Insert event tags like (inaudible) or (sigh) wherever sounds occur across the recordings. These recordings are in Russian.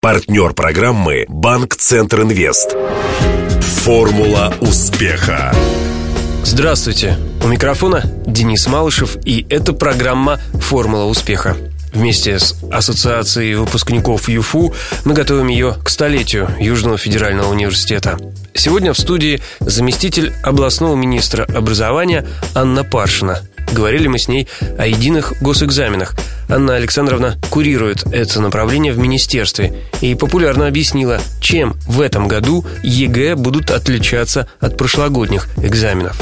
Партнер программы «Банк Центр Инвест». Формула успеха. Здравствуйте. У микрофона Денис Малышев, и это программа «Формула успеха». Вместе с Ассоциацией выпускников ЮФУ мы готовим ее к столетию Южного федерального университета. Сегодня в студии заместитель областного министра образования Анна Паршина. Говорили мы с ней о единых госэкзаменах. Анна Александровна курирует это направление в министерстве и популярно объяснила, чем в этом году ЕГЭ будут отличаться от прошлогодних экзаменов.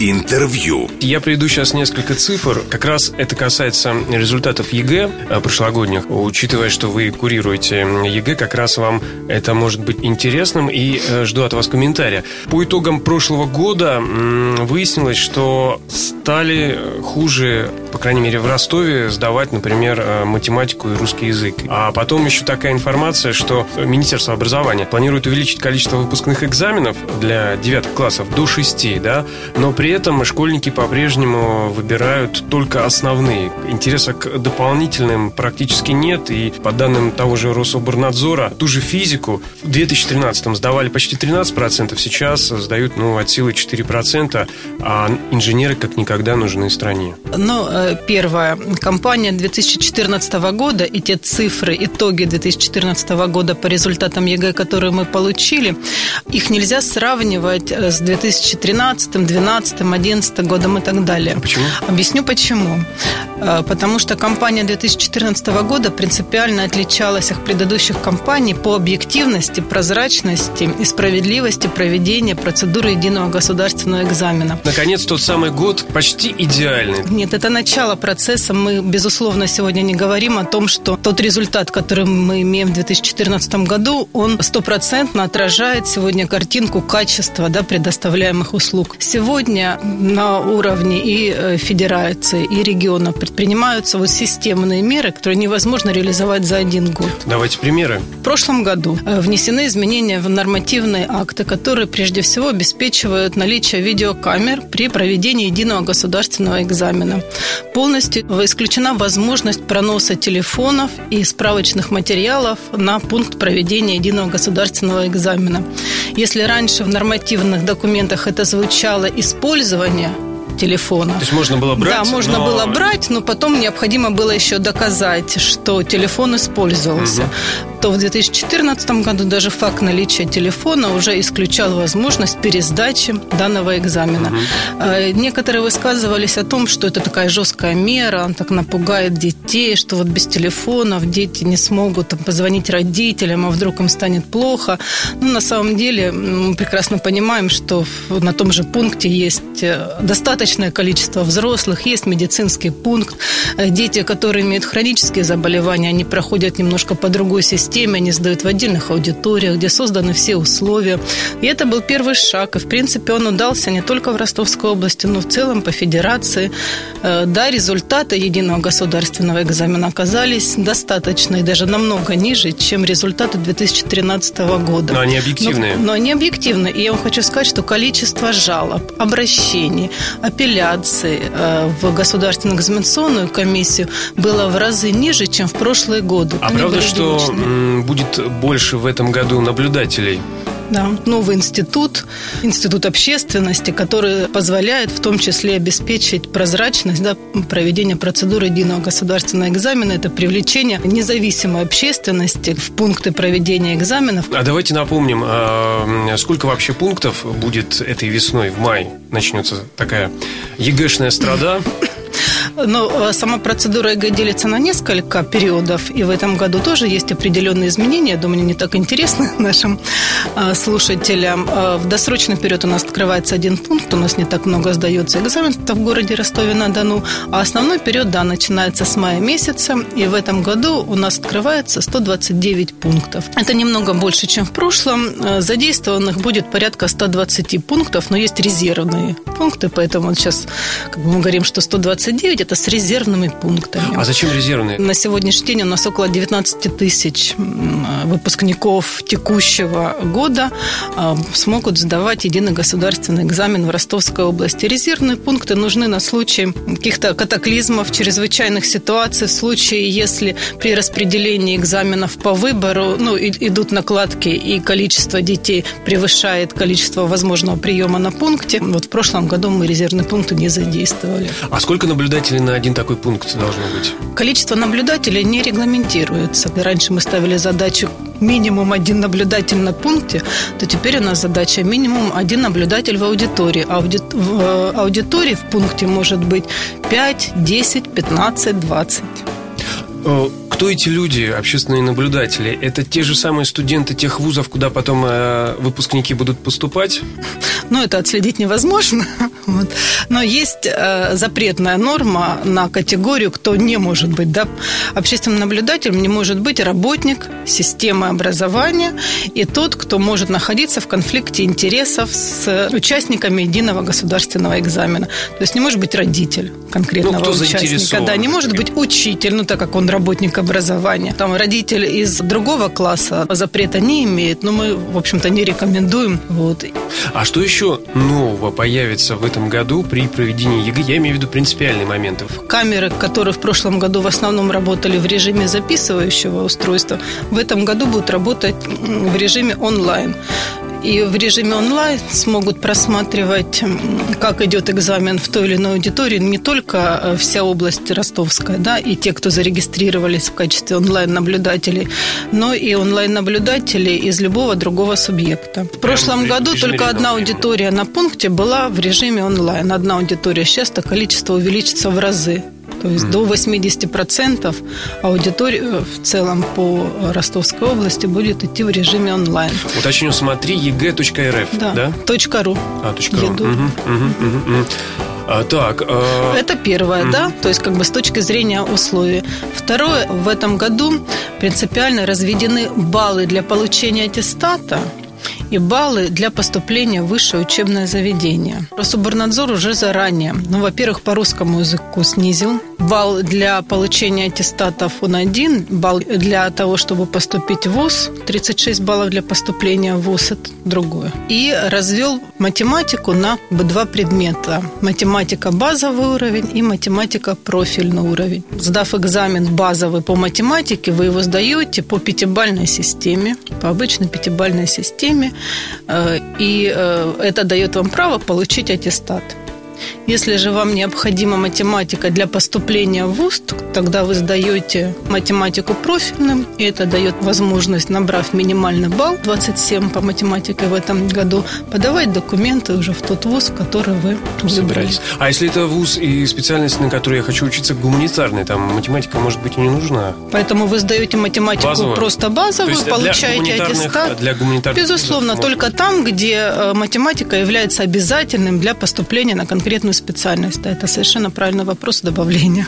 Интервью. Я приведу сейчас несколько цифр. Как раз это касается результатов ЕГЭ э, прошлогодних. Учитывая, что вы курируете ЕГЭ, как раз вам это может быть интересным и э, жду от вас комментария. По итогам прошлого года выяснилось, что стали хуже, по крайней мере в Ростове, сдавать, например, э, математику и русский язык. А потом еще такая информация, что Министерство образования планирует увеличить количество выпускных экзаменов для девятых классов до 6, да, но при этом школьники по-прежнему выбирают только основные. Интереса к дополнительным практически нет. И по данным того же Рособорнадзора, ту же физику в 2013 сдавали почти 13%, сейчас сдают ну, от силы 4%, а инженеры как никогда нужны стране. Ну, первое. Компания 2014 года и те цифры, итоги 2014 года по результатам ЕГЭ, которые мы получили, их нельзя сравнивать э, с 2013, 2012, 2011 годом и так далее. А почему? Объясню почему. Э, потому что компания 2014 года принципиально отличалась от предыдущих компаний по объективности, прозрачности и справедливости проведения процедуры единого государственного экзамена. Наконец, тот самый год почти идеальный. Нет, это начало процесса. Мы, безусловно, сегодня не говорим о том, что тот результат, который мы имеем в 2014 году, он стопроцентно отражает сегодня картинку качества да, предоставляемых услуг. Сегодня на уровне и э, федерации, и региона предпринимаются вот системные меры, которые невозможно реализовать за один год. Давайте примеры. В прошлом году э, внесены изменения в нормативные акты, которые прежде всего обеспечивают наличие видеокамер при проведении единого государственного экзамена. Полностью исключена возможность проноса телефонов и справочных материалов на пункт проведения единого государственного экзамена. Если раньше в нормативных документах это звучало использование, телефона. То есть можно было брать? Да, можно но... было брать, но потом необходимо было еще доказать, что телефон использовался. Угу то в 2014 году даже факт наличия телефона уже исключал возможность пересдачи данного экзамена. Угу. Некоторые высказывались о том, что это такая жесткая мера, он так напугает детей, что вот без телефонов дети не смогут там, позвонить родителям, а вдруг им станет плохо. Ну, на самом деле мы прекрасно понимаем, что на том же пункте есть э, достаточное количество взрослых, есть медицинский пункт. Э, дети, которые имеют хронические заболевания, они проходят немножко по другой системе системе, они сдают в отдельных аудиториях, где созданы все условия. И это был первый шаг. И, в принципе, он удался не только в Ростовской области, но в целом по федерации. Э, да, результаты единого государственного экзамена оказались достаточно и даже намного ниже, чем результаты 2013 года. Но они объективные. Но, но они объективны. И я вам хочу сказать, что количество жалоб, обращений, апелляций э, в Государственную экзаменационную комиссию было в разы ниже, чем в прошлые годы. А они правда, что будет больше в этом году наблюдателей. Да, новый институт, институт общественности, который позволяет в том числе обеспечить прозрачность да, проведения процедуры единого государственного экзамена. Это привлечение независимой общественности в пункты проведения экзаменов. А давайте напомним, а, сколько вообще пунктов будет этой весной, в мае начнется такая ЕГЭшная страда. Но э, сама процедура ЕГЭ делится на несколько периодов, и в этом году тоже есть определенные изменения. Я думаю, не так интересны (laughs) нашим э, слушателям. Э, в досрочный период у нас открывается один пункт, у нас не так много сдается экзамен в городе Ростове-на-Дону, а основной период, да, начинается с мая месяца, и в этом году у нас открывается 129 пунктов. Это немного больше, чем в прошлом. Задействованных будет порядка 120 пунктов, но есть резервные пункты, поэтому сейчас как бы мы говорим, что 129, это с резервными пунктами. А зачем резервные? На сегодняшний день у нас около 19 тысяч выпускников текущего года а, смогут сдавать единый государственный экзамен в Ростовской области. Резервные пункты нужны на случай каких-то катаклизмов, чрезвычайных ситуаций, в случае, если при распределении экзаменов по выбору ну, идут накладки и количество детей превышает количество возможного приема на пункте. Вот в прошлом году мы резервные пункты не задействовали. А сколько наблюдателей на один такой пункт должно быть? Количество наблюдателей не регламентируется. Раньше мы ставили задачу минимум один наблюдатель на пункте, то теперь у нас задача минимум один наблюдатель в аудитории. Ауди... В э, аудитории в пункте может быть 5, 10, 15, 20. Кто эти люди, общественные наблюдатели? Это те же самые студенты тех вузов, куда потом э, выпускники будут поступать? (laughs) Ну, это отследить невозможно. (laughs) Вот. Но есть э, запретная норма на категорию, кто не может быть. Да? Общественным наблюдателем не может быть работник системы образования и тот, кто может находиться в конфликте интересов с участниками единого государственного экзамена. То есть не может быть родитель конкретного ну, участника. Да, не может быть учитель, ну так как он работник образования. Там родитель из другого класса запрета не имеет, но мы, в общем-то, не рекомендуем. Вот. А что еще нового появится в этом году при проведении ЕГЭ? Я имею в виду принципиальные моменты. Камеры, которые в прошлом году в основном работали в режиме записывающего устройства, в этом году будут работать в режиме онлайн и в режиме онлайн смогут просматривать, как идет экзамен в той или иной аудитории, не только э, вся область ростовская, да, и те, кто зарегистрировались в качестве онлайн-наблюдателей, но и онлайн-наблюдатели из любого другого субъекта. В прошлом Прям году только одна аудитория на пункте была в режиме онлайн. Одна аудитория. Сейчас то количество увеличится в разы. То есть mm. до 80% аудитории в целом по Ростовской области будет идти в режиме онлайн. Уточню, смотри, eg.rf, да? да? .ру. А, .ру. Угу, угу, угу. А, так. А... Это первое, mm да, то есть как бы с точки зрения условий. Второе, в этом году принципиально разведены баллы для получения аттестата и баллы для поступления в высшее учебное заведение. Рособорнадзор уже заранее, ну, во-первых, по русскому языку снизил балл для получения аттестатов он один, балл для того, чтобы поступить в ВУЗ, 36 баллов для поступления в ВУЗ, это другое. И развел математику на два предмета. Математика базовый уровень и математика профильный уровень. Сдав экзамен базовый по математике, вы его сдаете по пятибальной системе, по обычной пятибальной системе, и э, это дает вам право получить аттестат. Если же вам необходима математика для поступления в ВУЗ, тогда вы сдаете математику профильным, и это дает возможность, набрав минимальный балл, 27 по математике в этом году, подавать документы уже в тот ВУЗ, в который вы выбрали. А если это ВУЗ и специальность, на которой я хочу учиться гуманитарной, там математика, может быть, и не нужна? Поэтому вы сдаете математику базовую. просто базовую, получаете аттестат. Для гуманитарных Безусловно, только там, где э, математика является обязательным для поступления на конкретную специальность. Да, это совершенно правильный вопрос добавления.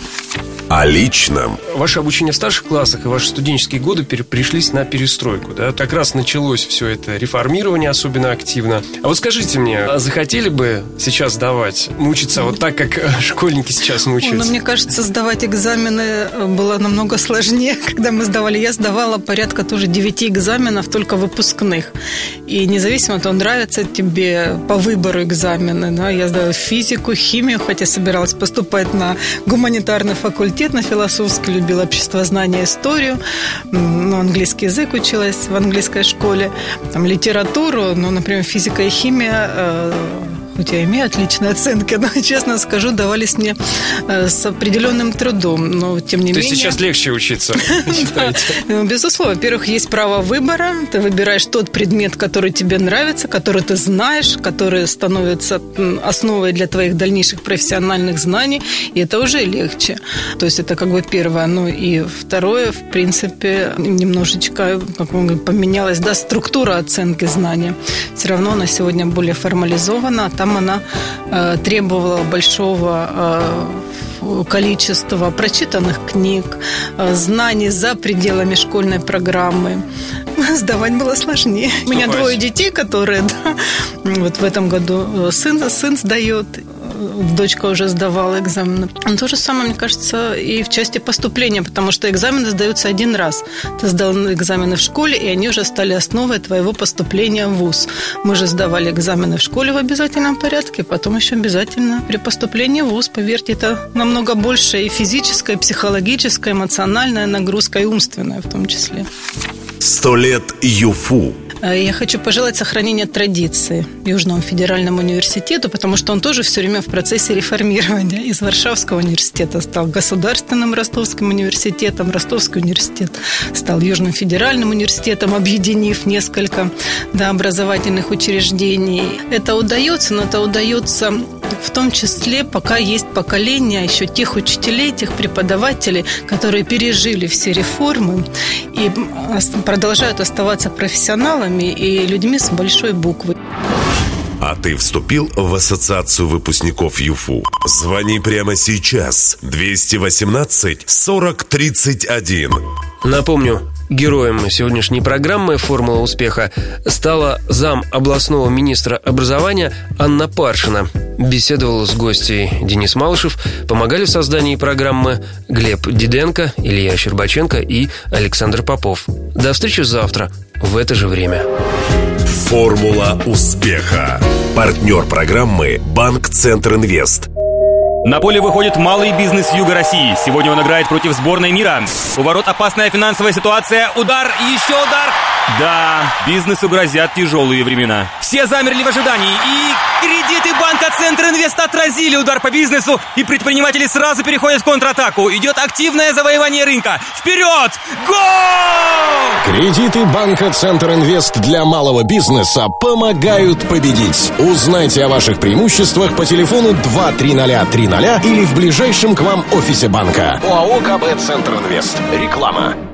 О личном. Ваше обучение в старших классах и ваши студенческие годы пришлись на перестройку. Да? Как раз началось все это реформирование особенно активно. А вот скажите мне, а захотели бы сейчас сдавать, мучиться вот так, как э, школьники сейчас мучаются? Ну, мне кажется, сдавать экзамены э, было намного сложнее, (laughs) когда мы сдавали. Я сдавала порядка тоже 9 экзаменов, только выпускных. И независимо от того, нравится тебе по выбору экзамены. Да? Я сдала физику, химию, хотя собиралась поступать на гуманитарный факультет, на философский, любила общество знания, историю, ну, английский язык училась в английской школе, там, литературу, ну, например, физика и химия э, хоть я имею отличные оценки, но, (laughs) честно скажу, давались мне э, с определенным трудом. Но, тем не То менее... есть сейчас легче учиться, (laughs) (laughs) ну, Безусловно. Во-первых, есть право выбора. Ты выбираешь тот предмет, который тебе нравится, который ты знаешь, который становится основой для твоих дальнейших профессиональных знаний, и это уже легче. То есть это как бы первое. Ну и второе, в принципе, немножечко как мы говорим, поменялась да, структура оценки знания. Все равно она сегодня более формализована. Там она э, требовала большого э, количества прочитанных книг, э, знаний за пределами школьной программы. (laughs) Сдавать было сложнее. У меня двое детей, которые (laughs) да, вот в этом году сын, сын сдает дочка уже сдавала экзамены. Но то же самое, мне кажется, и в части поступления, потому что экзамены сдаются один раз. Ты сдал экзамены в школе, и они уже стали основой твоего поступления в ВУЗ. Мы же сдавали экзамены в школе в обязательном порядке, потом еще обязательно при поступлении в ВУЗ. Поверьте, это намного больше и физическая, и психологическая, эмоциональная нагрузка, и умственная в том числе. Сто лет ЮФУ. Э, я хочу пожелать сохранения традиции Южному федеральному университету, потому что он тоже все время в процессе реформирования. Из Варшавского университета стал государственным Ростовским университетом, Ростовский университет стал Южным федеральным университетом, объединив несколько да, образовательных учреждений. Это удается, но это удается в том числе, пока есть поколение еще тех учителей, тех преподавателей, которые пережили все реформы и продолжают оставаться профессионалами и людьми с большой буквы. А ты вступил в ассоциацию выпускников ЮФУ? Звони прямо сейчас. 218 40 31. Напомню, Героем сегодняшней программы «Формула успеха» стала зам областного министра образования Анна Паршина. Беседовал с гостей Денис Малышев, помогали в создании программы Глеб Диденко, Илья Щербаченко и Александр Попов. До встречи завтра в это же время. «Формула успеха». Партнер программы «Банк Центр Инвест». На поле выходит малый бизнес Юга России. Сегодня он играет против сборной мира. У ворот опасная финансовая ситуация. Удар, еще удар. Да, бизнесу грозят тяжелые времена. Все замерли в ожидании. И кредиты банка Центр Инвест отразили удар по бизнесу. И предприниматели сразу переходят в контратаку. Идет активное завоевание рынка. Вперед! Гол! Кредиты банка Центр Инвест для малого бизнеса помогают победить. Узнайте о ваших преимуществах по телефону 23030 или в ближайшем к вам офисе банка. ОАО КБ Центр Инвест. Реклама.